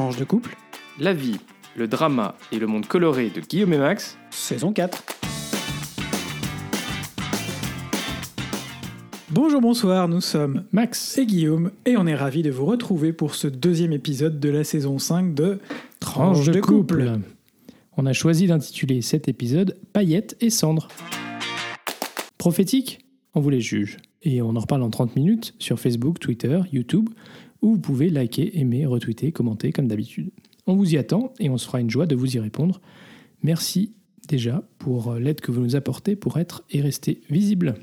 Tranche de couple, La vie, le drama et le monde coloré de Guillaume et Max. saison 4. Bonjour, bonsoir, nous sommes Max. et Guillaume et on est ravis de vous retrouver pour ce deuxième épisode de la saison 5 de Tranche de couple. On a choisi d'intituler cet épisode Paillettes et cendres. Prophétique? On vous les juge. Et on en reparle en 30 minutes sur Facebook, Twitter, YouTube, où vous pouvez liker, aimer, retweeter, commenter comme d'habitude. On vous y attend et on se fera une joie de vous y répondre. Merci déjà pour l'aide que vous nous apportez pour être et rester visible.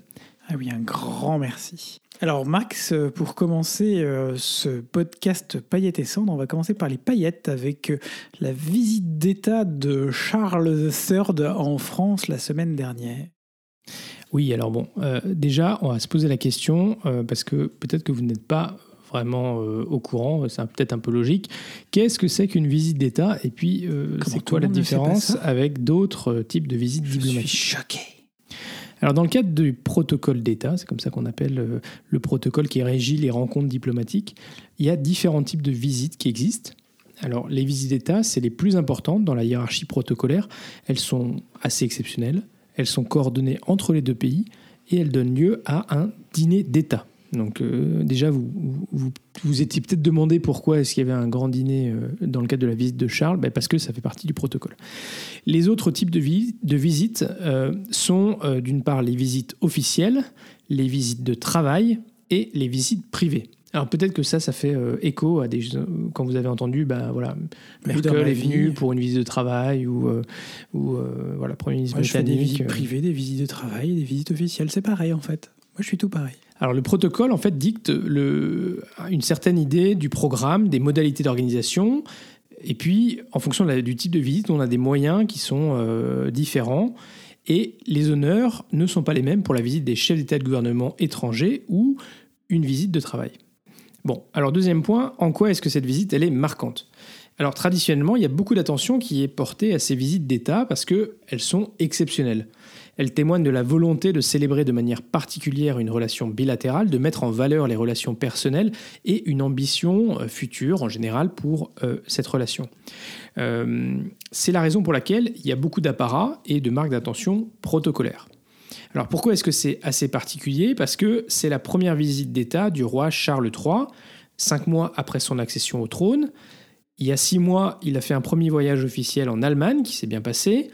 Ah oui, un grand merci. Alors Max, euh, pour commencer euh, ce podcast Paillettes et cendres, on va commencer par les paillettes avec euh, la visite d'État de Charles III en France la semaine dernière. Oui, alors bon, euh, déjà, on va se poser la question, euh, parce que peut-être que vous n'êtes pas vraiment euh, au courant, c'est peut-être un peu logique. Qu'est-ce que c'est qu'une visite d'État? Et puis, euh, c'est quoi la différence avec d'autres euh, types de visites Je suis choqué. Alors, dans le cadre du protocole d'État, c'est comme ça qu'on appelle euh, le protocole qui régit les rencontres diplomatiques, il y a différents types de visites qui existent. Alors, les visites d'État, c'est les plus importantes dans la hiérarchie protocolaire. Elles sont assez exceptionnelles, elles sont coordonnées entre les deux pays et elles donnent lieu à un dîner d'État. Donc, euh, déjà, vous vous, vous étiez peut-être demandé pourquoi est-ce qu'il y avait un grand dîner euh, dans le cadre de la visite de Charles Ben, Parce que ça fait partie du protocole. Les autres types de, vi- de visites euh, sont euh, d'une part les visites officielles, les visites de travail et les visites privées. Alors peut-être que ça, ça fait euh, écho à des quand vous avez entendu, ben voilà, dans Merkel est venu pour une visite de travail ou euh, ou euh, voilà, premier ministre Moi, je fais des visites privées, des visites de travail, des visites officielles. C'est pareil en fait. Moi, je suis tout pareil. Alors le protocole en fait dicte une certaine idée du programme, des modalités d'organisation, et puis en fonction du type de visite, on a des moyens qui sont euh, différents, et les honneurs ne sont pas les mêmes pour la visite des chefs d'État de gouvernement étrangers ou une visite de travail. Bon, alors deuxième point, en quoi est-ce que cette visite elle est marquante? Alors traditionnellement, il y a beaucoup d'attention qui est portée à ces visites d'État parce qu'elles sont exceptionnelles. Elles témoignent de la volonté de célébrer de manière particulière une relation bilatérale, de mettre en valeur les relations personnelles et une ambition euh, future en général pour euh, cette relation. Euh, C'est la raison pour laquelle il y a beaucoup d'apparats et de marques d'attention protocolaires. Alors pourquoi est-ce que c'est assez particulier? Parce que c'est la première visite d'État du roi Charles III, cinq mois après son accession au trône. Il y a six mois, il a fait un premier voyage officiel en Allemagne qui s'est bien passé.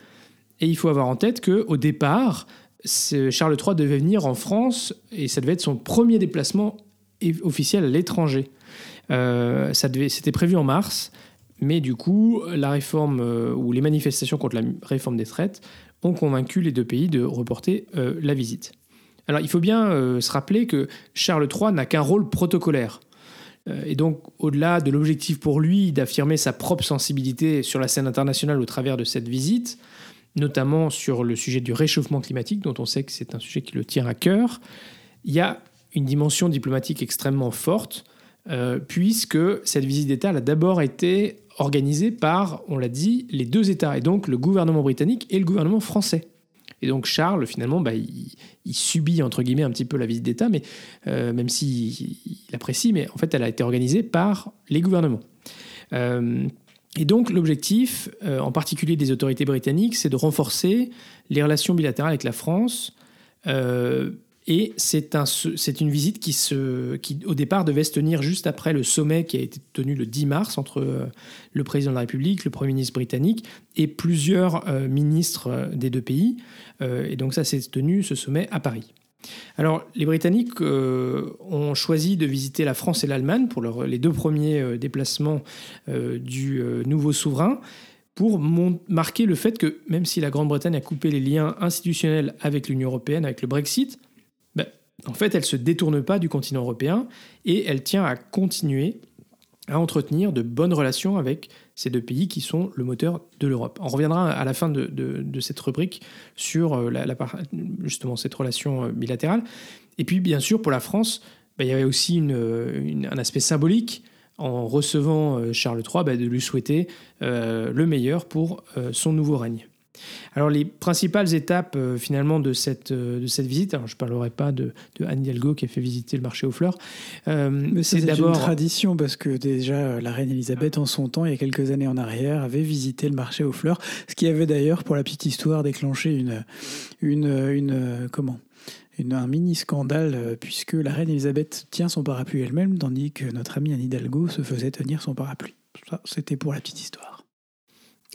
Et il faut avoir en tête qu'au départ, ce- Charles III devait venir en France et ça devait être son premier déplacement officiel à l'étranger. Euh, C'était prévu en mars, mais du coup, la réforme euh, ou les manifestations contre la réforme des traites ont convaincu les deux pays de reporter euh, la visite. Alors il faut bien se rappeler que Charles III n'a qu'un rôle protocolaire. Et donc, au-delà de l'objectif pour lui d'affirmer sa propre sensibilité sur la scène internationale au travers de cette visite, notamment sur le sujet du réchauffement climatique, dont on sait que c'est un sujet qui le tient à cœur, il y a une dimension diplomatique extrêmement forte, euh, puisque cette visite d'État a d'abord été organisée par, on l'a dit, les deux États, et donc le gouvernement britannique et le gouvernement français. Et donc Charles, finalement, bah, il, il subit, entre guillemets, un petit peu la visite d'État, mais euh, même s'il il apprécie, mais en fait, elle a été organisée par les gouvernements. Euh, et donc, l'objectif, euh, en particulier des autorités britanniques, c'est de renforcer les relations bilatérales avec la France. Euh, et c'est un, c'est une visite qui, au départ, devait se tenir juste après le sommet qui a été tenu le 10 mars entre euh, le président de la République, le Premier ministre britannique et plusieurs ministres des deux pays. Et donc, ça s'est tenu, ce sommet, à Paris. Alors, les Britanniques euh, ont choisi de visiter la France et l'Allemagne pour les deux premiers euh, déplacements euh, du nouveau souverain pour marquer le fait que même si la Grande-Bretagne a coupé les liens institutionnels avec l'Union européenne, avec le Brexit, ben, en fait, elle ne se détourne pas du continent européen et elle tient à continuer à entretenir de bonnes relations avec ces deux pays qui sont le moteur de l'Europe. On reviendra à la fin de, cette rubrique sur euh, justement cette relation euh, bilatérale. Et puis, bien sûr, pour la France, ben, il y avait aussi une- un aspect symbolique en recevant euh, Charles III, ben, de lui souhaiter euh, le meilleur pour euh, son nouveau règne. Alors les principales étapes euh, finalement de cette, euh, de cette visite, alors je ne parlerai pas de, de Anne Hidalgo qui a fait visiter le marché aux fleurs. Euh, c'est d'abord une tradition parce que déjà la reine Elisabeth en son temps, il y a quelques années en arrière, avait visité le marché aux fleurs, ce qui avait d'ailleurs pour la petite histoire déclenché une, une, une comment? Une, un mini scandale puisque la reine Elisabeth tient son parapluie elle-même tandis que notre amie Anne Hidalgo se faisait tenir son parapluie. Ça, c'était pour la petite histoire.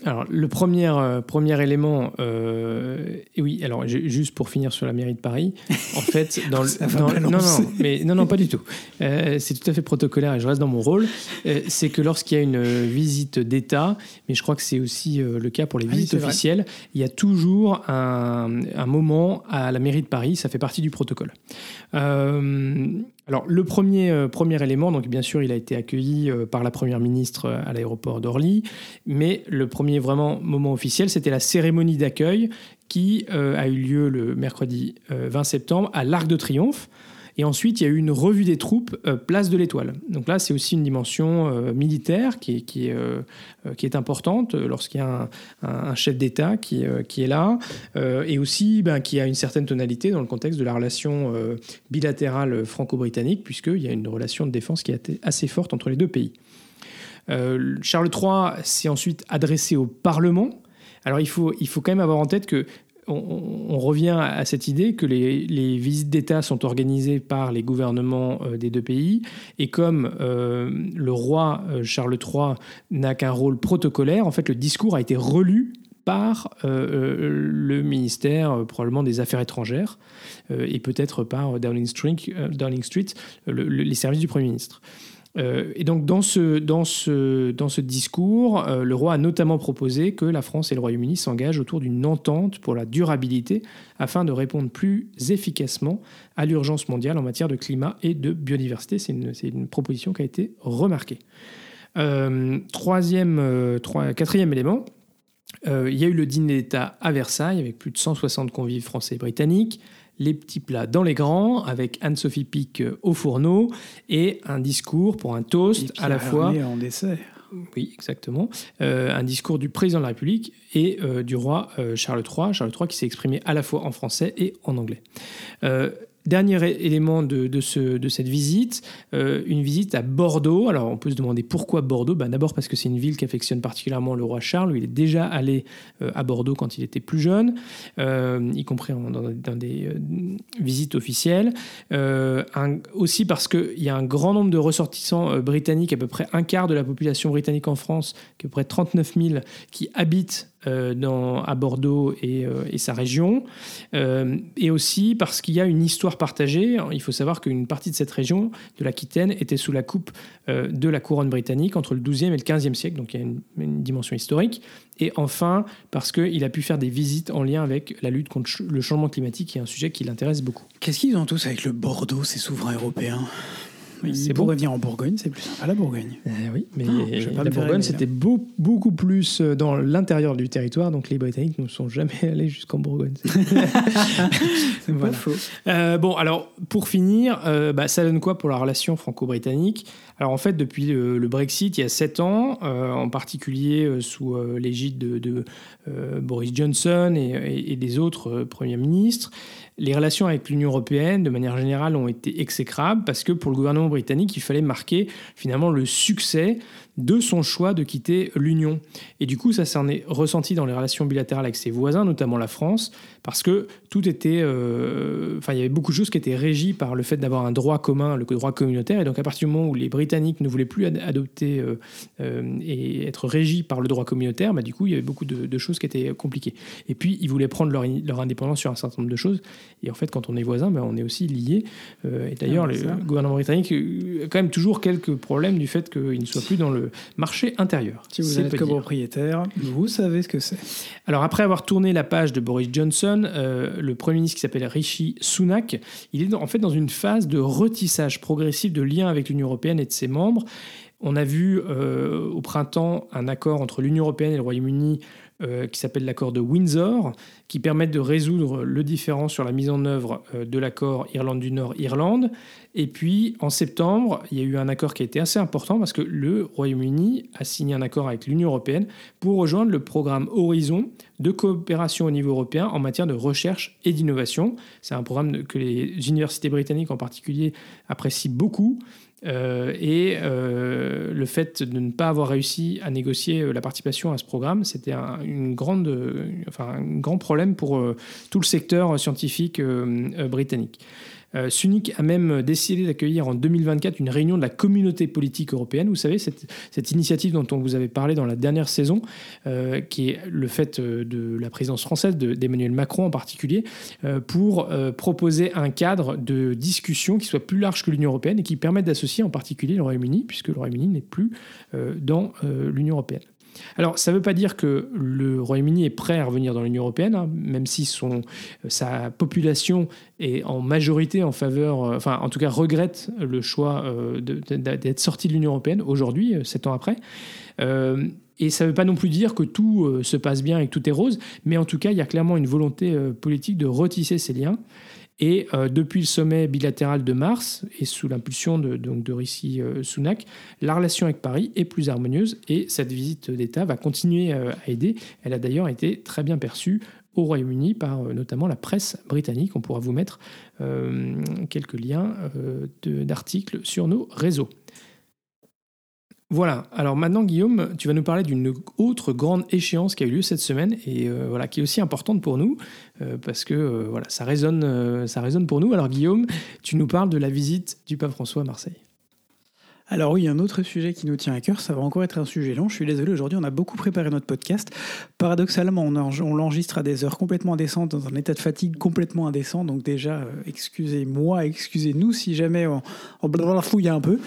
Alors, le premier, euh, premier élément, euh, et oui, alors juste pour finir sur la mairie de Paris, en fait, dans, le, non, non, mais non, non, pas du tout. Euh, c'est tout à fait protocolaire et je reste dans mon rôle. c'est que lorsqu'il y a une visite d'État, mais je crois que c'est aussi le cas pour les ah visites officielles, il y a toujours un, un, moment à la mairie de Paris, ça fait partie du protocole. Alors le premier, euh, premier élément, donc bien sûr, il a été accueilli euh, par la première ministre euh, à l'aéroport d'Orly, mais le premier vraiment moment officiel, c'était la cérémonie d'accueil qui a eu lieu le mercredi 20 septembre à l'Arc de Triomphe. Et ensuite, il y a eu une revue des troupes euh, place de l'Étoile. Donc là, c'est aussi une dimension euh, militaire qui est, euh, importante lorsqu'il y a un, chef d'État qui, est là, et aussi ben, qui a une certaine tonalité dans le contexte de la relation bilatérale franco-britannique, puisqu'il y a une relation de défense qui est assez forte entre les deux pays. Charles III s'est ensuite adressé au Parlement. Alors il faut quand même avoir en tête que on, revient à cette idée que les, visites d'État sont organisées par les gouvernements euh, des deux pays, et comme euh, le roi euh, Charles III n'a qu'un rôle protocolaire, en fait le discours a été relu par le ministère probablement des Affaires étrangères et peut-être par Downing Street, Downing Street les services du Premier ministre. Euh, et donc dans ce, discours, euh, le roi a notamment proposé que la France et le Royaume-Uni s'engagent autour d'une entente pour la durabilité afin de répondre plus efficacement à l'urgence mondiale en matière de climat et de biodiversité. C'est une, une, proposition qui a été remarquée. Euh, troisième, quatrième élément, il y a eu le dîner d'État à Versailles avec plus de 160 convives français et britanniques les petits plats dans les grands, avec Anne-Sophie Pic euh, au fourneau, et un discours pour un toast à la fois. en dessert. Oui, exactement. Euh, un discours du président de la République et euh, du roi Charles III, Charles III qui s'est exprimé à la fois en français et en anglais. Dernier élément de, ce, de cette visite, euh, une visite à Bordeaux. Alors on peut se demander pourquoi Bordeaux? Ben, D'abord parce que c'est une ville qui affectionne particulièrement le roi Charles. Il est déjà allé euh, à Bordeaux quand il était plus jeune, euh, y compris dans, des visites officielles. aussi parce qu'il y a un grand nombre de ressortissants britanniques, à peu près un quart de la population britannique en France, à peu près 39 000, qui habitent dans, à Bordeaux et, euh, sa région, euh, et aussi parce qu'il y a une histoire partagée. Il faut savoir qu'une partie de cette région, de l'Aquitaine, était sous la coupe de la couronne britannique entre le XIIe et le XVe siècle, donc il y a une, une dimension historique. Et enfin, parce qu'il a pu faire des visites en lien avec la lutte contre le changement climatique, qui est un sujet qui l'intéresse beaucoup. Qu'est-ce qu'ils ont tous avec le Bordeaux, ces souverains européens? C'est pour revenir en Bourgogne, c'est plus sympa la Bourgogne. Eh oui, mais la Bourgogne, c'était beaucoup plus euh, dans l'intérieur du territoire, donc les Britanniques ne sont jamais allés jusqu'en Bourgogne. C'est pas faux. Euh, bon, alors pour finir, euh, bah, ça donne quoi pour la relation franco-britannique? Alors en fait, depuis le, Brexit, il y a sept ans, en particulier sous l'égide de, Boris Johnson et, et des autres premiers ministres, les relations avec l'Union européenne, de manière générale, ont été exécrables parce que pour le gouvernement britannique, il fallait marquer finalement le succès de son choix de quitter l'Union. Et du coup, ça s'en est ressenti dans les relations bilatérales avec ses voisins, notamment la France, parce que tout était... Euh, enfin, il y avait beaucoup de choses qui étaient régies par le fait d'avoir un droit commun, le droit communautaire. Et donc, à partir du moment où les Britanniques ne voulaient plus adopter euh, euh, et être régis par le droit communautaire, bah, du coup, il y avait beaucoup de, choses qui étaient compliquées. Et puis, ils voulaient prendre leur, leur, indépendance sur un certain nombre de choses. Et en fait, quand on est voisin, bah, on est aussi lié. et d'ailleurs, ah, le gouvernement britannique a quand même toujours quelques problèmes du fait qu'il ne soit plus dans le marché intérieur. Si vous êtes copropriétaire, vous savez ce que c'est. Alors après avoir tourné la page de Boris Johnson, euh, le Premier ministre qui s'appelle Rishi Sunak, il est en fait dans une phase de retissage progressif de liens avec l'Union européenne et de ses membres. On a vu euh, au printemps un accord entre l'Union européenne et le Royaume-Uni qui s'appelle l'accord de Windsor, qui permettent de résoudre le différend sur la mise en œuvre euh, de l'accord Irlande du Nord-Irlande. Et puis en septembre, il y a eu un accord qui a été assez important parce que le Royaume-Uni a signé un accord avec l'Union européenne pour rejoindre le programme Horizon de coopération au niveau européen en matière de recherche et d'innovation. C'est un programme que les universités britanniques en particulier apprécient beaucoup. Euh, et euh, le fait de ne pas avoir réussi à négocier euh, la participation à ce programme, c'était enfin, un grand problème pour tout le secteur scientifique britannique. Euh, a même décidé d'accueillir en 2024 une réunion de la communauté politique européenne. Vous savez, cette, initiative dont on vous avait parlé dans la dernière saison, euh, qui est le fait euh, de la présidence française, d'Emmanuel Macron en particulier, pour proposer un cadre de discussion qui soit plus large que l'Union européenne et qui permette d'associer en particulier le Royaume-Uni, puisque le Royaume-Uni n'est plus dans l'Union européenne. Alors, ça ne veut pas dire que le Royaume-Uni est prêt à revenir dans l'Union européenne, hein, même si son, sa population est en majorité en faveur, euh, enfin, en tout cas, regrette le choix euh, d'être sorti de l'Union européenne aujourd'hui, euh, sept ans après. et ça ne veut pas non plus dire que tout se passe bien et que tout est rose, mais en tout cas, il y a clairement une volonté politique de retisser ces liens. Et euh, depuis le sommet bilatéral de mars, et sous l'impulsion de, donc de Rishi euh, Sunak, la relation avec Paris est plus harmonieuse et cette visite d'État va continuer euh, à aider. Elle a d'ailleurs été très bien perçue au Royaume-Uni par notamment la presse britannique. On pourra vous mettre quelques liens d'articles sur nos réseaux. Voilà, alors maintenant Guillaume, tu vas nous parler d'une autre grande échéance qui a eu lieu cette semaine et voilà, qui est aussi importante pour nous parce que euh, voilà, ça résonne, ça résonne pour nous. Alors Guillaume, tu nous parles de la visite du pape François à Marseille. Alors oui, un autre sujet qui nous tient à cœur, ça va encore être un sujet long. Je suis désolé, aujourd'hui on a beaucoup préparé notre podcast. Paradoxalement, on, l'enregistre à des heures complètement indécentes, dans un état de fatigue complètement indécent. Donc déjà, euh, excusez-moi, excusez-nous si jamais on, on fouille un peu.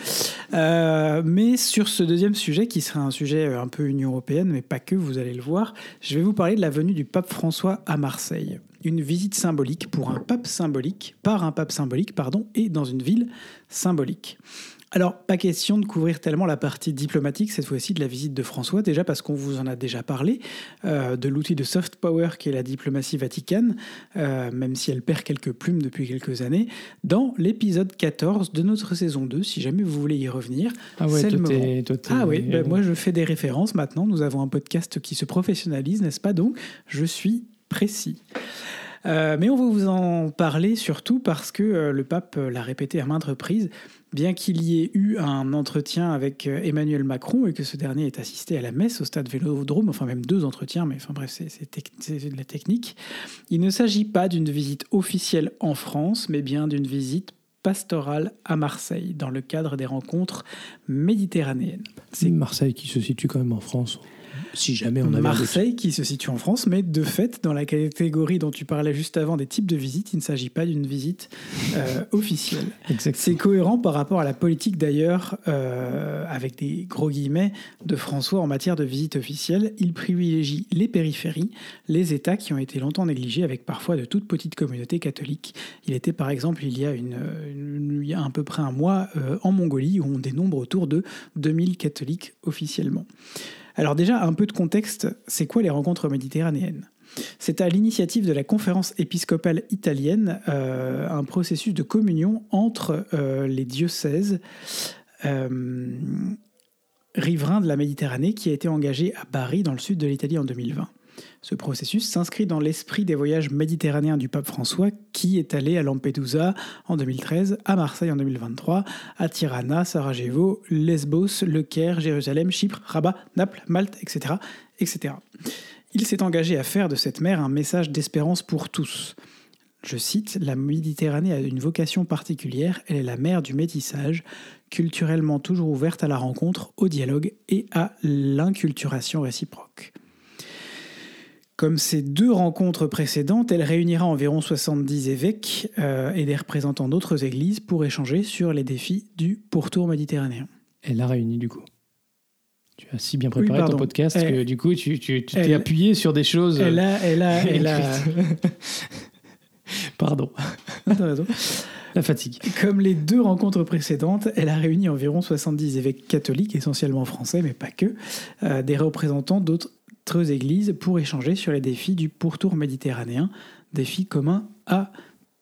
Euh, mais sur ce deuxième sujet, qui sera un sujet euh, un peu Union européenne, mais pas que, vous allez le voir, je vais vous parler de la venue du pape François à Marseille une visite symbolique pour un pape symbolique, par un pape symbolique, pardon, et dans une ville symbolique. Alors, pas question de couvrir tellement la partie diplomatique cette fois-ci de la visite de François, déjà parce qu'on vous en a déjà parlé, euh, de l'outil de soft power qui est la diplomatie vaticane, euh, même si elle perd quelques plumes depuis quelques années, dans l'épisode 14 de notre saison 2, si jamais vous voulez y revenir. Ah ouais, c'est le moment. ah oui, ben moi je fais des références maintenant, nous avons un podcast qui se professionnalise, n'est-ce pas? Donc, je suis précis. Euh, mais on va vous en parler surtout parce que le pape l'a répété à maintes reprises, bien qu'il y ait eu un entretien avec euh, Emmanuel Macron et que ce dernier ait assisté à la messe au stade Vélodrome, enfin même deux entretiens, mais enfin bref, c'est de la technique, il ne s'agit pas d'une visite officielle en France, mais bien d'une visite pastorale à Marseille, dans le cadre des rencontres méditerranéennes. C'est Marseille qui se situe quand même en France si jamais on avait Marseille, qui se situe en France, mais de fait, dans la catégorie dont tu parlais juste avant des types de visites, il ne s'agit pas d'une visite euh, officielle. C'est cohérent par rapport à la politique d'ailleurs, euh, avec des gros guillemets, de François en matière de visite officielle. Il privilégie les périphéries, les États qui ont été longtemps négligés, avec parfois de toutes petites communautés catholiques. Il était par exemple il y a, une, il y a à peu près un mois euh, en Mongolie, où on dénombre autour de 2000 catholiques officiellement. Alors déjà, un peu de contexte, c'est quoi les rencontres méditerranéennes? C'est à l'initiative de la conférence épiscopale italienne euh, un processus de communion entre euh, les diocèses euh, riverains de la Méditerranée qui a été engagé à Bari dans le sud de l'Italie en 2020. Ce processus s'inscrit dans l'esprit des voyages méditerranéens du pape François qui est allé à Lampedusa en 2013, à Marseille en 2023, à Tirana, Sarajevo, Lesbos, Le Caire, Jérusalem, Chypre, Rabat, Naples, Malte, etc. Il s'est engagé à faire de cette mer un message d'espérance pour tous. Je cite, La Méditerranée a une vocation particulière, elle est la mer du métissage, culturellement toujours ouverte à la rencontre, au dialogue et à l'inculturation réciproque. Comme ces deux rencontres précédentes, elle réunira environ 70 évêques euh, et des représentants d'autres églises pour échanger sur les défis du pourtour méditerranéen. Elle a réuni du coup. Tu as si bien préparé ton podcast que du coup tu t'es appuyé sur des choses. Elle a, elle a, elle a... Pardon. raison. La fatigue. Comme les deux rencontres précédentes, elle a réuni environ 70 évêques catholiques, essentiellement français, mais pas que, euh, des représentants d'autres l'illustres Église pour échanger sur les défis du pourtour méditerranéen, défis communs à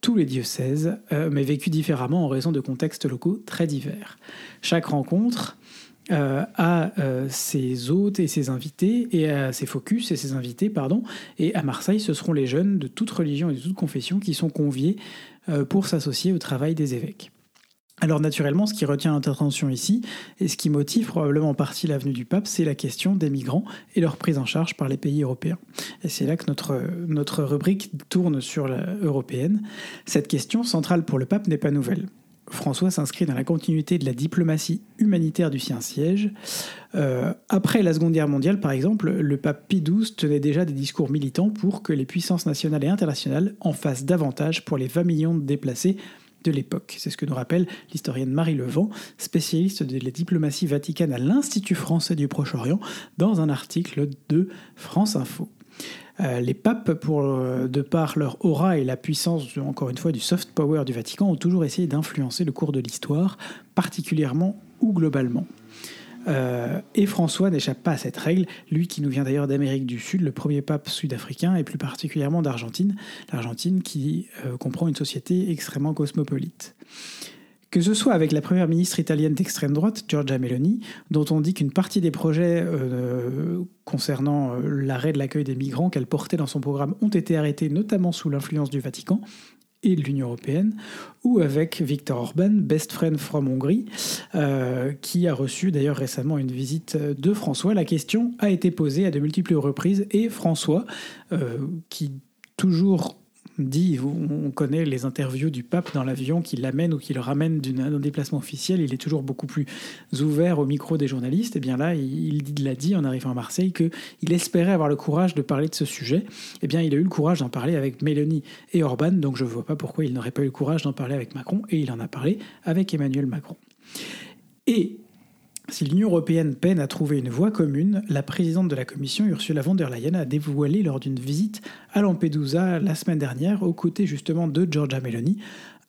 tous les diocèses, euh, mais vécus différemment en raison de contextes locaux très divers. Chaque rencontre euh, a euh, ses hôtes et ses invités, et à ses focus et ses invités, pardon, et à Marseille, ce seront les jeunes de toute religion et de toute confession qui sont conviés pour s'associer au travail des évêques. Alors naturellement, ce qui retient notre attention ici, et ce qui motive probablement en partie l'avenue du pape, c'est la question des migrants et leur prise en charge par les pays européens. Et c'est là que notre, rubrique tourne sur la européenne. Cette question centrale pour le pape n'est pas nouvelle. François s'inscrit dans la continuité de la diplomatie humanitaire du Saint-Siège. Euh, après la Seconde Guerre mondiale, par exemple, le pape Pie XII tenait déjà des discours militants pour que les puissances nationales et internationales en fassent davantage pour les 20 millions de déplacés de l'époque. C'est ce que nous rappelle l'historienne Marie Levent, spécialiste de la diplomatie vaticane à l'Institut français du Proche-Orient, dans un article de France Info. Euh, les papes, pour, euh, de par leur aura et la puissance, encore une fois, du soft power du Vatican, ont toujours essayé d'influencer le cours de l'histoire, particulièrement ou globalement. Euh, et François n'échappe pas à cette règle, lui qui nous vient d'ailleurs d'Amérique du Sud, le premier pape sud-africain, et plus particulièrement d'Argentine, l'Argentine qui euh, comprend une société extrêmement cosmopolite. Que ce soit avec la première ministre italienne d'extrême droite, Giorgia Meloni, dont on dit qu'une partie des projets euh, concernant l'arrêt de l'accueil des migrants qu'elle portait dans son programme ont été arrêtés, notamment sous l'influence du Vatican, et de l'Union européenne, ou avec Viktor Orban, best friend from Hongrie, euh, qui a reçu d'ailleurs récemment une visite de François. La question a été posée à de multiples reprises et François, euh, qui toujours dit, on connaît les interviews du pape dans l'avion qui l'amène ou qui le ramène d'un déplacement officiel, il est toujours beaucoup plus ouvert au micro des journalistes. Et eh bien là, il, l'a dit en arrivant à Marseille qu'il espérait avoir le courage de parler de ce sujet. Et eh bien, il a eu le courage d'en parler avec Mélanie et Orban, donc je ne vois pas pourquoi il n'aurait pas eu le courage d'en parler avec Macron, et il en a parlé avec Emmanuel Macron. Et si l'Union européenne peine à trouver une voie commune, la présidente de la Commission, Ursula von der Leyen, a dévoilé lors d'une visite à Lampedusa la semaine dernière, aux côtés justement de Giorgia Meloni,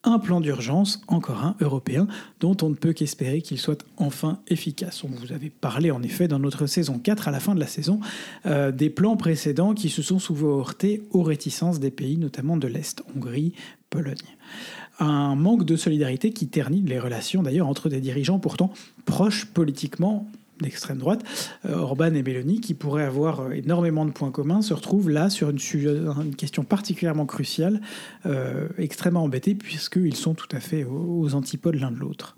un plan d'urgence, encore un européen, dont on ne peut qu'espérer qu'il soit enfin efficace. On vous avait parlé en effet dans notre saison 4, à la fin de la saison, euh, des plans précédents qui se sont souvent heurtés aux réticences des pays, notamment de l'Est, Hongrie, Pologne un manque de solidarité qui ternit les relations d'ailleurs entre des dirigeants pourtant proches politiquement d'extrême droite, euh, Orban et Meloni, qui pourraient avoir euh, énormément de points communs, se retrouvent là sur une, question particulièrement cruciale, euh, extrêmement embêtés, puisqu'ils sont tout à fait aux antipodes l'un de l'autre.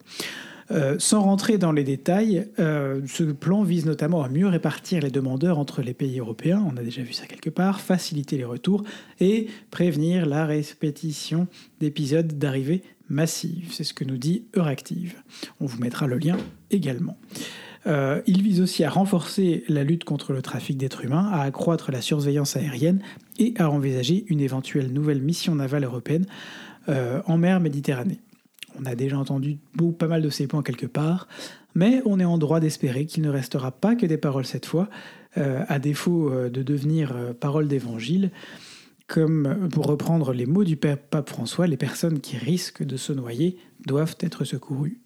Sans rentrer dans les détails, ce plan vise notamment à mieux répartir les demandeurs entre les pays européens, on a déjà vu ça quelque part, faciliter les retours et prévenir la répétition d'épisodes d'arrivée massive. C'est ce que nous dit Euractiv. On vous mettra le lien également. Euh, il vise aussi à renforcer la lutte contre le trafic d'êtres humains, à accroître la surveillance aérienne et à envisager une éventuelle nouvelle mission navale européenne en mer Méditerranée. On a déjà entendu pas mal de ces points quelque part, mais on est en droit d'espérer qu'il ne restera pas que des paroles cette fois, euh, à défaut euh, de devenir euh, paroles d'évangile. Comme pour reprendre les mots du pape François, les personnes qui risquent de se noyer doivent être secourues.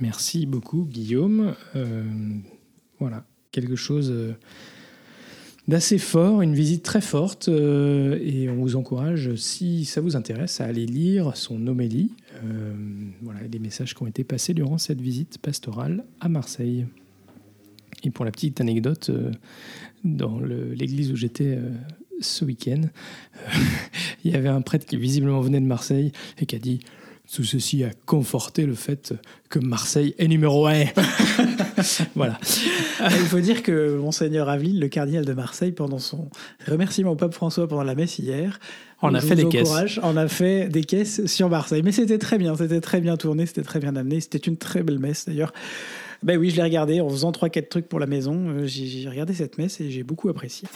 Merci beaucoup Guillaume. voilà, quelque chose d'assez fort, une visite très forte, euh, et on vous encourage, si ça vous intéresse, à aller lire son homélie, euh, voilà, les messages qui ont été passés durant cette visite pastorale à Marseille. Et pour la petite anecdote, euh, dans l'église où j'étais ce week-end, il y avait un prêtre qui visiblement venait de Marseille et qui a dit tout ceci a conforté le fait que Marseille est numéro 1. voilà. Il faut dire que Monseigneur Aveline, le cardinal de Marseille, pendant son remerciement au pape François pendant la messe hier, on a fait des caisses. On a fait des caisses sur Marseille. Mais c'était très bien, c'était très bien tourné, c'était très bien amené. C'était une très belle messe d'ailleurs. Ben oui, je l'ai regardé en faisant 3-4 trucs pour la maison. Euh, j'ai regardé cette messe et j'ai beaucoup apprécié.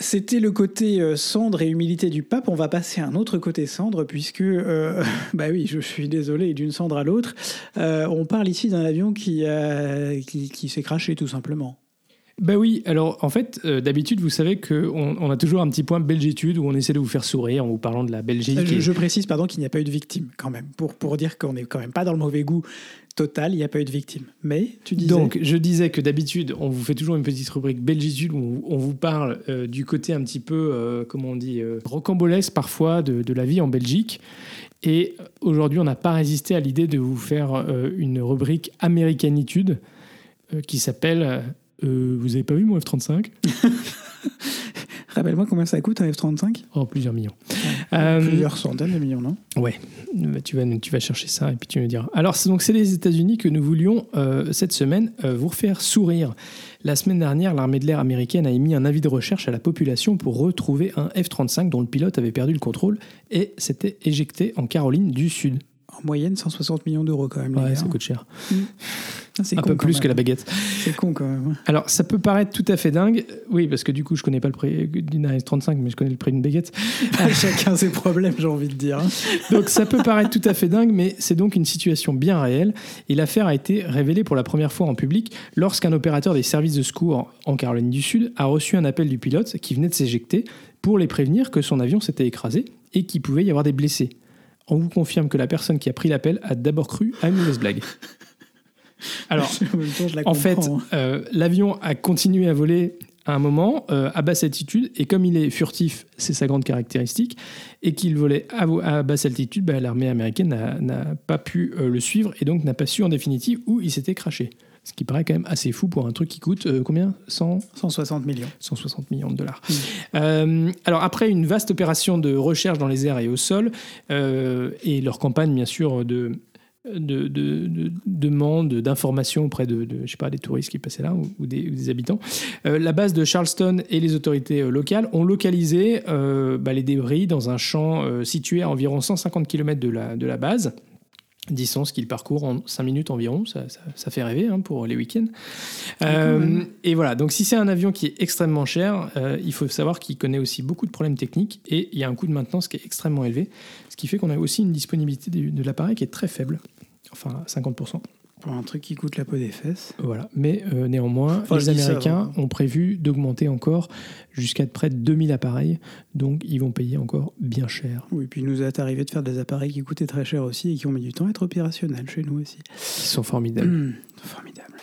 C'était le côté euh, cendre et humilité du pape. On va passer à un autre côté cendre, puisque, euh, bah oui, je suis désolé, d'une cendre à l'autre. Euh, on parle ici d'un avion qui, qui, qui s'est craché, tout simplement. Bah oui, alors en fait, euh, d'habitude, vous savez qu'on on a toujours un petit point belgitude où on essaie de vous faire sourire en vous parlant de la Belgique. Je, et- je précise, pardon, qu'il n'y a pas eu de victime, quand même, pour, pour dire qu'on n'est quand même pas dans le mauvais goût total, il n'y a pas eu de victime. Mais tu disais... Donc, je disais que d'habitude, on vous fait toujours une petite rubrique belgitude où on vous parle euh, du côté un petit peu, euh, comment on dit, euh, rocambolesque parfois de, de la vie en Belgique. Et aujourd'hui, on n'a pas résisté à l'idée de vous faire une rubrique américanitude qui s'appelle Vous avez pas vu mon F-35 Rappelle-moi combien ça coûte un F-35? Oh, plusieurs millions. Euh, Plusieurs centaines de millions, non? Ouais, Bah, tu vas, tu vas chercher ça et puis tu nous diras. Alors, c'est donc c'est les États-Unis que nous voulions euh, cette semaine euh, vous faire sourire. La semaine dernière, l'armée de l'air américaine a émis un avis de recherche à la population pour retrouver un F-35 dont le pilote avait perdu le contrôle et s'était éjecté en Caroline du Sud. En moyenne, 160 millions d'euros quand même. les Ouais, gars. ça coûte cher. C'est Un con peu plus même. que la baguette. C'est con quand même. Alors, ça peut paraître tout à fait dingue. Oui, parce que du coup, je connais pas le prix d'une F-35, mais je connais le prix d'une baguette. Chacun ses problèmes, j'ai envie de dire. hein. Donc ça peut paraître tout à fait dingue, mais c'est donc une situation bien réelle. Et l'affaire a été révélée pour la première fois en public lorsqu'un opérateur des services de secours en Caroline du Sud a reçu un appel du pilote qui venait de s'éjecter pour les prévenir que son avion s'était écrasé et qu'il pouvait y avoir des blessés. On vous confirme que la personne qui a pris l'appel a d'abord cru à une mauvaise blague. Alors, en même temps, je la en fait, hein. euh, l'avion a continué à voler à un moment euh, à basse altitude et comme il est furtif, c'est sa grande caractéristique, et qu'il volait à, basse altitude, bah, l'armée américaine n'a- pas pu euh, le suivre et donc n'a pas su en définitive où il s'était craché. Ce qui paraît quand même assez fou pour un truc qui coûte euh, combien? 100 160 millions. 160 millions de dollars. Mm. Euh, alors après une vaste opération de recherche dans les airs et au sol, euh, et leur campagne bien sûr de de, de, de demande d'informations auprès de, de, je sais pas, des touristes qui passaient là ou, ou des, ou des habitants. Euh, la base de Charleston et les autorités euh, locales ont localisé euh, bah, les débris dans un champ situé à environ 150 km de la, de la base. Distance qu'il parcourt en 5 minutes environ, ça, ça- ça fait rêver hein, pour les week-ends. Même. et voilà, donc si c'est un avion qui est extrêmement cher, il faut savoir qu'il connaît aussi beaucoup de problèmes techniques et il y a un coût de maintenance qui est extrêmement élevé, ce qui fait qu'on a aussi une disponibilité de, de l'appareil qui est très faible, enfin 50%. Pour un truc qui coûte la peau des fesses. Voilà. Mais euh, néanmoins, Enfin, les ça, Américains hein. ont prévu d'augmenter encore jusqu'à près de 2000 appareils, donc ils vont payer encore bien cher. Oui, puis il nous est arrivé de faire des appareils qui coûtaient très cher aussi et qui ont mis du temps à être opérationnels chez nous aussi. Ils sont formidables. Hum, formidable.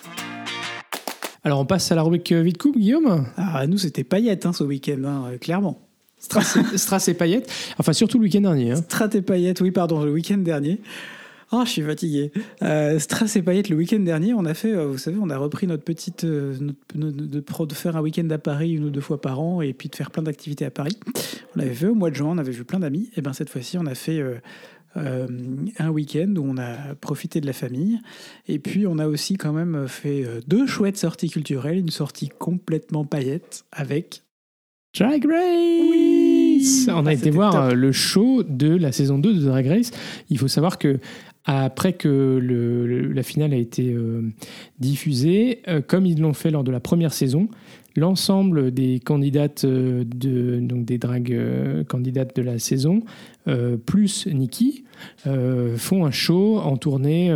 Alors on passe à la rubrique euh, vite coupe, Guillaume Ah, nous, c'était paillettes hein, ce week-end, hein, euh, clairement. Strass et- Strass et paillettes. Enfin, surtout le week-end dernier. hein. Strat et paillettes, oui, pardon, le week-end dernier. Oh, je suis fatigué. Euh, Strass et paillettes, le week-end dernier, on a fait, euh, vous savez, on a repris notre petite. euh, notre- notre- de, faire un week-end à Paris une ou deux fois par an et puis de faire plein d'activités à Paris. On l'avait fait au mois de juin, on avait vu plein d'amis. Et bien cette fois-ci, on a fait. euh, euh, un week-end où on a profité de la famille et puis on a aussi quand même fait deux chouettes sorties culturelles, une sortie complètement paillette avec Drag Race Oui On a Ah, été voir top. le show de la saison 2 de Drag Race. Il faut savoir que après que la finale a été euh, diffusée, euh, comme ils l'ont fait lors de la première saison, l'ensemble des candidates euh, de donc des candidates de la saison plus Nikki font un show en tournée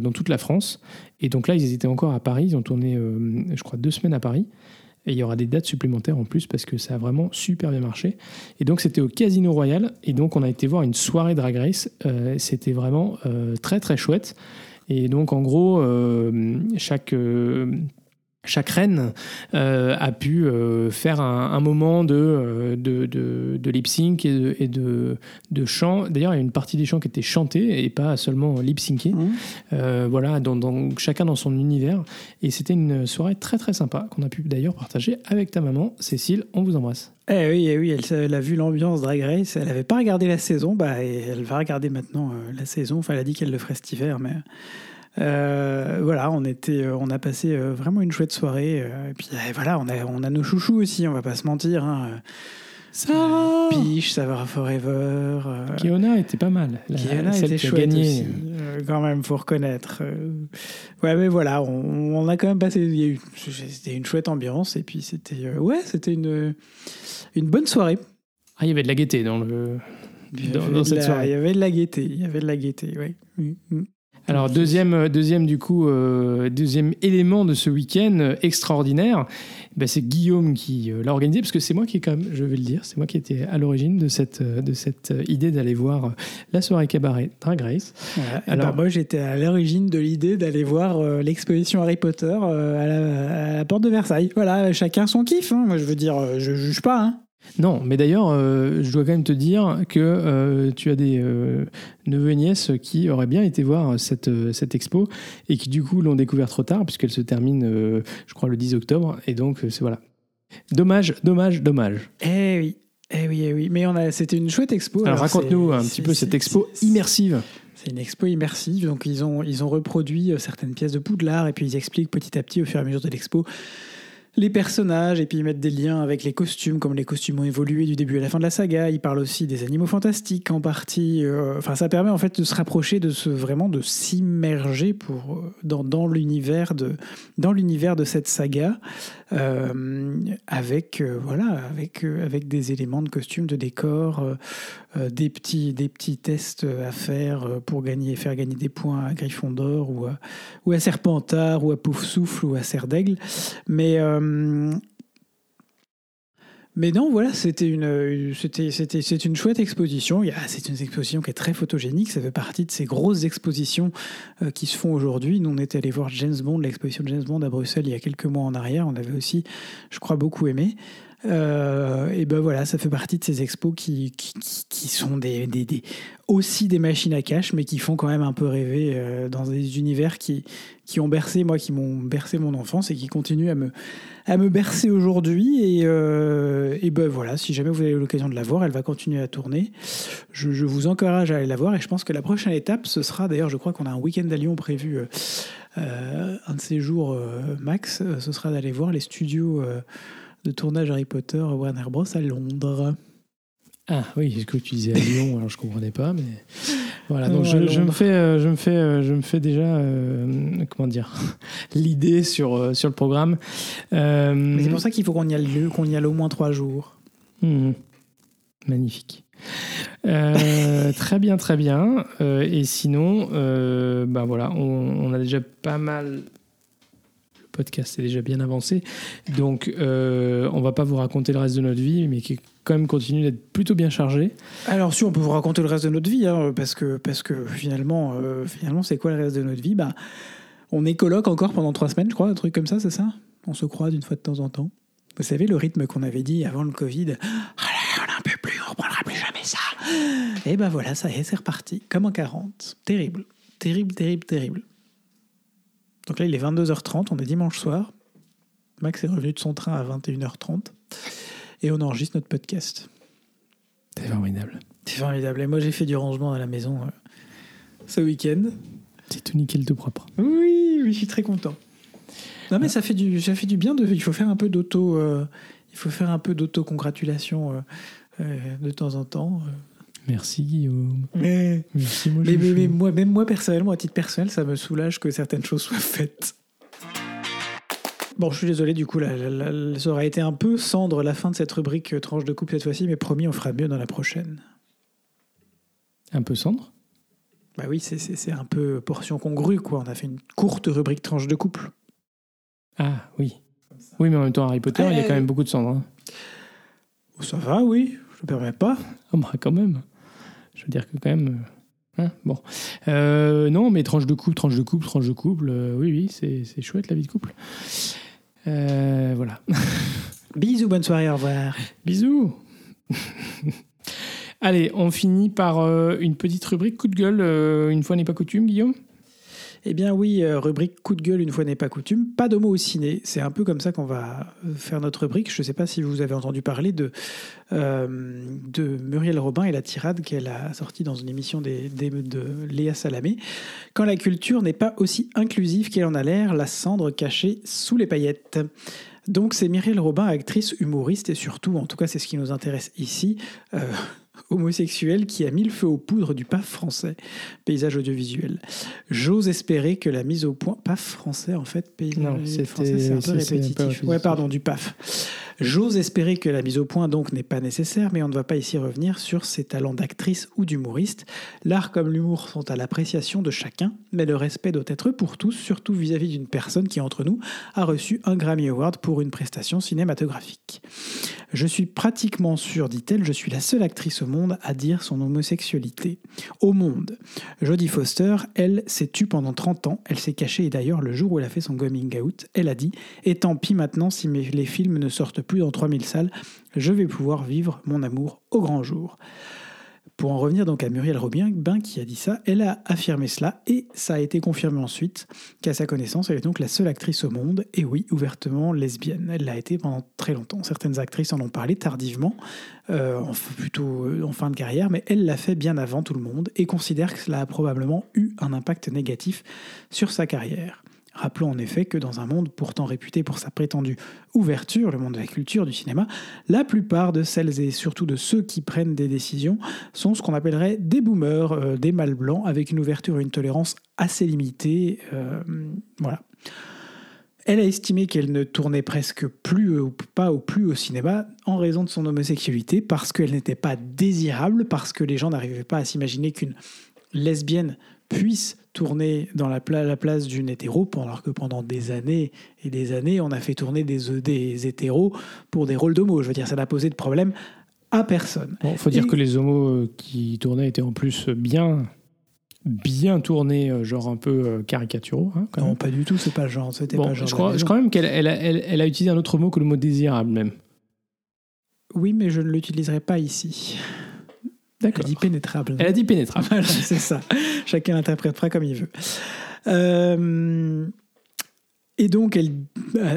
dans toute la France. Et donc là ils étaient encore à Paris. Ils ont tourné je crois deux semaines à Paris et il y aura des dates supplémentaires en plus parce que ça a vraiment super bien marché. Et donc c'était au Casino Royal. Et donc on a été voir une soirée Drag Race. Euh, c'était vraiment euh, très très chouette. Et donc en gros, euh, chaque... chaque reine euh, a pu euh, faire un, un moment de, euh, de, de, de lip sync et de, et de, de chant. D'ailleurs, il y a une partie des chants qui étaient chantés et pas seulement lip syncés. Mmh. Euh, voilà, dans, dans- chacun dans son univers. Et c'était une soirée très très sympa qu'on a pu d'ailleurs partager avec ta maman, Cécile. On vous embrasse. Eh oui, eh oui, elle, elle a vu l'ambiance Drag Race. Elle n'avait pas regardé la saison, bah, et elle va regarder maintenant la saison. Enfin, elle a dit qu'elle le ferait cet hiver, mais euh, voilà, on était, euh, on a passé euh, vraiment une chouette soirée. et puis eh, voilà, on a, on a nos chouchous aussi. On va pas se mentir. Hein. Ça Peach, Savara Forever. Kiona était pas mal. La- était chouette gagné. aussi, quand même, faut reconnaître. Ouais, mais voilà, on, on a quand même passé. C'était une chouette ambiance et puis c'était, ouais, c'était une une bonne soirée. Ah, il y avait de la gaieté dans le. Dans- cette la- soirée. Il y avait de la gaieté, il y avait de la gaieté, oui. Alors deuxième, euh, deuxième du coup, euh, deuxième élément de ce week-end euh, extraordinaire, ben, c'est Guillaume qui l'a organisé parce que c'est moi qui quand même, je vais le dire, c'est moi qui étais à l'origine de cette de cette idée d'aller voir la soirée cabaret Drag Race. Voilà. Et Alors- ben, moi, j'étais à l'origine de l'idée d'aller voir euh, l'exposition Harry Potter euh, à, la, à la porte de Versailles. Voilà, chacun son kiff. hein. Moi, je veux dire, je juge pas. Hein. Non, mais d'ailleurs, euh, je dois quand même te dire que euh, tu as des euh, neveux et nièces qui auraient bien été voir cette, cette expo et qui du coup l'ont découvert trop tard puisqu'elle se termine, je crois, le 10 octobre. Et donc, c'est voilà. Dommage, dommage, dommage. Eh oui. Eh oui, eh oui. Mais on a, c'était une chouette expo. Alors, raconte-nous c'est- un petit peu cette expo immersive. C'est une expo immersive, donc ils ont, ils ont reproduit certaines pièces de Poudlard et puis ils expliquent petit à petit au fur et à mesure de l'expo les personnages et puis ils mettent des liens avec les costumes, comme les costumes ont évolué du début à la fin de la saga. Ils parlent aussi des animaux fantastiques en partie. euh, Enfin, ça permet en fait de se rapprocher, de se vraiment de s'immerger pour euh, dans, l'univers de dans l'univers de cette saga avec euh, voilà avec euh, avec des éléments de costumes, de euh, euh, des, petits, des petits tests à faire euh, pour gagner, faire gagner des points à Gryffondor ou à, ou à Serpentard ou à Poufsouffle ou à Serre d'Aigle. Mais, euh, mais non, voilà, c'était une, c'était, c'était, c'est une chouette exposition. Il y a- C'est une exposition qui est très photogénique. Ça fait partie de ces grosses expositions euh, qui se font aujourd'hui. Nous, on était allé voir James Bond, l'exposition de James Bond à Bruxelles il y a quelques mois en arrière. On avait aussi, je crois, beaucoup aimé. Euh, et ben voilà, ça fait partie de ces expos qui, sont aussi des machines à cash, mais qui font quand même un peu rêver euh, dans des univers qui, qui ont bercé, moi, qui m'ont bercé mon enfance et qui continuent à me, à me bercer aujourd'hui. Et, euh, et ben voilà, si jamais vous avez l'occasion de la voir, elle va continuer à tourner. Je, vous encourage à aller la voir et je pense que la prochaine étape, ce sera d'ailleurs, je crois qu'on a un week-end à Lyon prévu. euh, euh, un de ces jours max, ce sera d'aller voir les studios de tournage Harry Potter Warner Bros à Londres. Ah oui, ce que tu disais à Lyon, alors je comprenais pas, mais voilà. Donc je, je me fais, euh, je me fais, euh, je me fais déjà, euh, comment dire, l'idée sur euh, sur le programme. Euh, c'est pour ça qu'il faut qu'on y aille, qu'on y aille au moins trois jours. Mhm. Magnifique. Euh, très bien, très bien. Euh, et sinon, euh, ben voilà, on, on a déjà pas mal. Podcast est déjà bien avancé, donc euh, on va pas vous raconter le reste de notre vie, mais qui quand même continue d'être plutôt bien chargé. Alors si on peut vous raconter le reste de notre vie, hein, parce que parce que finalement, euh, finalement, c'est quoi le reste de notre vie? Bah, on est coloc encore pendant trois semaines, je crois, un truc comme ça, c'est ça? On se croise une fois de temps en temps. Vous savez le rythme qu'on avait dit avant le Covid. Ah là, on en peut plus, on reprendra plus jamais ça. Et ben voilà, ça y est, c'est reparti, comme en 40. Terrible, terrible, terrible, terrible. Donc là, il est 22h30, on est dimanche soir. Max est revenu de son train à 21h30 et on enregistre notre podcast. C'est formidable. C'est formidable. Et moi, j'ai fait du rangement à la maison euh, ce week-end. C'est tout nickel, tout propre. Oui, oui, je suis très content. Non, mais ça fait du, ça fait du bien. De, il faut faire un peu d'auto, euh, il faut faire un peu d'auto-congratulation euh, euh, de temps en temps. Merci Guillaume. Mais, Merci moi. mais, mais- mais moi, même moi personnellement, à titre personnel, ça me soulage que certaines choses soient faites. Bon, je suis désolé, du coup, là, là, là, ça aurait été un peu cendre la fin de cette rubrique euh, tranche de coupe cette fois-ci, mais promis, on fera mieux dans la prochaine. Un peu cendre? Bah oui, c'est- un peu portion congrue, quoi. On a fait une courte rubrique tranche de couple. Ah oui. Oui, mais en même temps, Harry Potter, il y a Euh, quand même beaucoup de cendre. hein. Oh, ça va, oui, je ne permets pas. Ah bah quand même. Je veux dire que quand même. euh, hein, bon. Euh, non, mais tranche de couple, tranche de couple, tranche de couple. euh, oui, oui, c'est c'est chouette la vie de couple. Euh, voilà. Bisous, bonne soirée, au revoir. Bisous. Allez, on finit par une petite rubrique coup de gueule. une fois n'est pas coutume, Guillaume? Eh bien oui, euh, rubrique coup de gueule une fois n'est pas coutume, pas d'homo au ciné. C'est un peu comme ça qu'on va euh, faire notre rubrique. Je ne sais pas si vous avez entendu parler de, euh, de Muriel Robin et la tirade qu'elle a sortie dans une émission de Léa Salamé. Quand la culture n'est pas aussi inclusive qu'elle en a l'air, la cendre cachée sous les paillettes. Donc c'est Muriel Robin, actrice, humoriste et surtout, en tout cas c'est ce qui nous intéresse ici, homosexuelle qui a mis le feu aux poudres du PAF français, paysage audiovisuel. J'ose espérer que la mise au point, PAF français en fait, paysage Non, français, c'est un peu un répétitif. Ouais, pardon, du PAF. J'ose espérer que la mise au point donc n'est pas nécessaire, mais on ne va pas ici revenir sur ses talents d'actrice ou d'humoriste. L'art comme l'humour sont à l'appréciation de chacun, mais le respect doit être pour tous, surtout vis-à-vis d'une personne qui, entre nous, a reçu un Grammy Award pour une prestation cinématographique. Je suis pratiquement sûre, dit-elle, je suis la seule actrice au monde à dire son homosexualité. Au monde. Jodie Foster, elle, s'est tue pendant 30 ans, elle s'est cachée et d'ailleurs le jour où elle a fait son coming out, elle a dit « Et tant pis maintenant si les films ne sortent plus dans 3000 salles, je vais pouvoir vivre mon amour au grand jour ». Pour en revenir donc à Muriel Robin ben, qui a dit ça, elle a affirmé cela et ça a été confirmé ensuite qu'à sa connaissance, elle est donc la seule actrice au monde, et oui, ouvertement lesbienne. Elle l'a été pendant très longtemps. Certaines actrices en ont parlé tardivement, euh, plutôt euh, en fin de carrière, mais elle l'a fait bien avant tout le monde et considère que cela a probablement eu un impact négatif sur sa carrière. Rappelons en effet que dans un monde pourtant réputé pour sa prétendue ouverture, le monde de la culture, du cinéma, la plupart de celles et surtout de ceux qui prennent des décisions sont ce qu'on appellerait des boomers, euh, des mâles blancs, avec une ouverture et une tolérance assez limitée. euh, voilà. Elle a estimé qu'elle ne tournait presque plus ou pas ou plus au cinéma en raison de son homosexualité, parce qu'elle n'était pas désirable, parce que les gens n'arrivaient pas à s'imaginer qu'une lesbienne puisse tourner dans la, pla- la place d'une hétéro, alors que pendant des années et des années, on a fait tourner des, des hétéros pour des rôles d'homo. Je veux dire, ça n'a posé de problème à personne. Bon, faut dire Et- que les homos euh, qui tournaient étaient en plus bien, bien tournés, euh, genre un peu euh, caricaturaux. hein, Non, même. pas du tout, c'est pas le genre. C'était Bon, pas le genre je, crois, je crois même qu'elle elle a, elle- elle a utilisé un autre mot que le mot désirable même. Oui, mais je ne l'utiliserai pas ici. Elle D'accord. dit pénétrable. Elle a dit pénétrable. Voilà, c'est ça. Chacun l'interprétera comme il veut. Euh, et donc, elle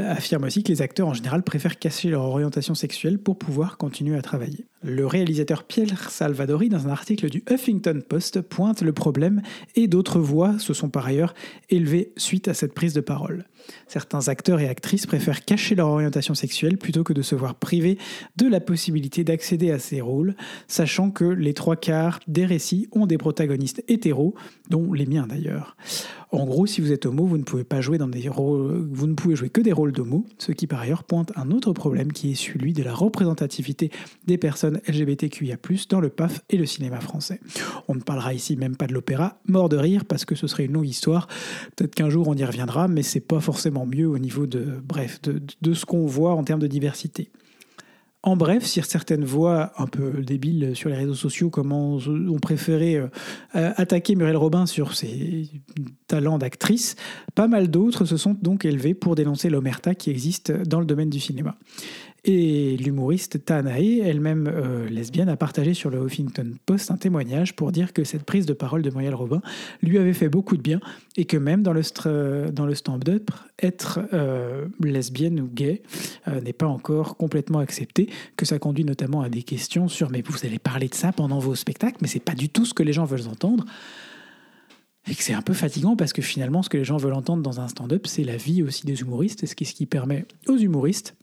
affirme aussi que les acteurs en général préfèrent cacher leur orientation sexuelle pour pouvoir continuer à travailler. Le réalisateur Pierre Salvadori, dans un article du Huffington Post, pointe le problème et d'autres voix se sont par ailleurs élevées suite à cette prise de parole. Certains acteurs et actrices préfèrent cacher leur orientation sexuelle plutôt que de se voir privés de la possibilité d'accéder à ces rôles, sachant que les trois quarts des récits ont des protagonistes hétéros, dont les miens d'ailleurs. En gros, si vous êtes homo, vous ne pouvez pas jouer vous ne pouvez jouer que des rôles d'homo, ce qui par ailleurs pointe un autre problème qui est celui de la représentativité des personnes LGBTQIA+ dans le PAF et le cinéma français. On ne parlera ici même pas de l'opéra, mort de rire parce que ce serait une longue histoire. Peut-être qu'un jour on y reviendra, mais c'est pas forcément mieux au niveau de, ce qu'on voit en termes de diversité. En bref, si certaines voix un peu débiles sur les réseaux sociaux comment ont préféré euh, euh, attaquer Muriel Robin sur ses talents d'actrice, pas mal d'autres se sont donc élevés pour dénoncer l'omerta qui existe dans le domaine du cinéma. Et l'humoriste Tanae, elle-même euh, lesbienne, a partagé sur le Huffington Post un témoignage pour dire que cette prise de parole de Muriel Robin lui avait fait beaucoup de bien et que même dans le, stand-up, être euh, lesbienne ou gay euh, n'est pas encore complètement accepté, que ça conduit notamment à des questions sur mais vous allez parler de ça pendant vos spectacles, mais c'est pas du tout ce que les gens veulent entendre. Et que c'est un peu fatigant parce que finalement, ce que les gens veulent entendre dans un stand-up, c'est la vie aussi des humoristes, et ce qui, ce qui permet aux humoristes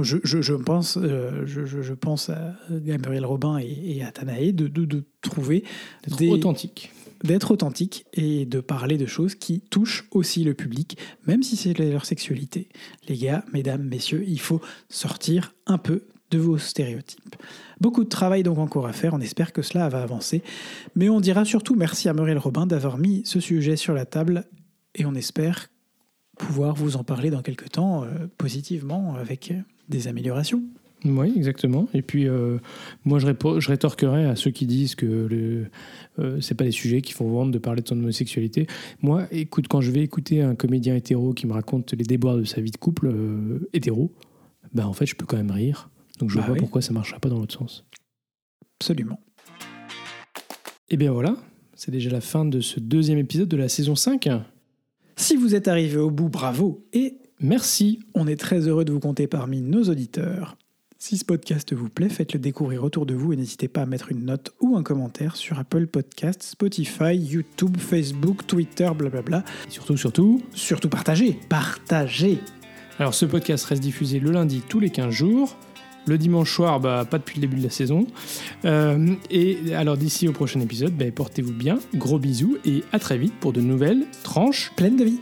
je, je- je pense, euh, je, pense à Gabriel Robin et, et à Tanae de, de- de trouver D'être des- authentique. d'être authentique et de parler de choses qui touchent aussi le public, même si c'est leur sexualité. Les gars, mesdames, messieurs, il faut sortir un peu de vos stéréotypes. Beaucoup de travail donc encore à faire, on espère que cela va avancer, mais on dira surtout merci à Muriel Robin d'avoir mis ce sujet sur la table et on espère pouvoir vous en parler dans quelques temps euh, positivement avec des améliorations. Oui, exactement. Et puis, euh, moi, je, je rétorquerai à ceux qui disent que le, euh, c'est pas des sujets qui font vendre de parler de son homosexualité. Moi, écoute, quand je vais écouter un comédien hétéro qui me raconte les déboires de sa vie de couple euh, hétéro, ben en fait, je peux quand même rire. Donc, je Bah vois oui. pourquoi ça marchera pas dans l'autre sens. Absolument. Et bien voilà, c'est déjà la fin de ce deuxième épisode de la saison 5. Si vous êtes arrivé au bout, bravo et Merci. On est très heureux de vous compter parmi nos auditeurs. Si ce podcast vous plaît, faites-le découvrir autour de vous et n'hésitez pas à mettre une note ou un commentaire sur Apple Podcasts, Spotify, YouTube, Facebook, Twitter, blablabla. Et surtout, surtout, Surtout partagez, partagez. Alors ce podcast reste diffusé le lundi tous les 15 jours. Le dimanche soir, bah, pas depuis le début de la saison. Euh, et alors d'ici au prochain épisode, bah, portez-vous bien, gros bisous et à très vite pour de nouvelles tranches Pleine de vie.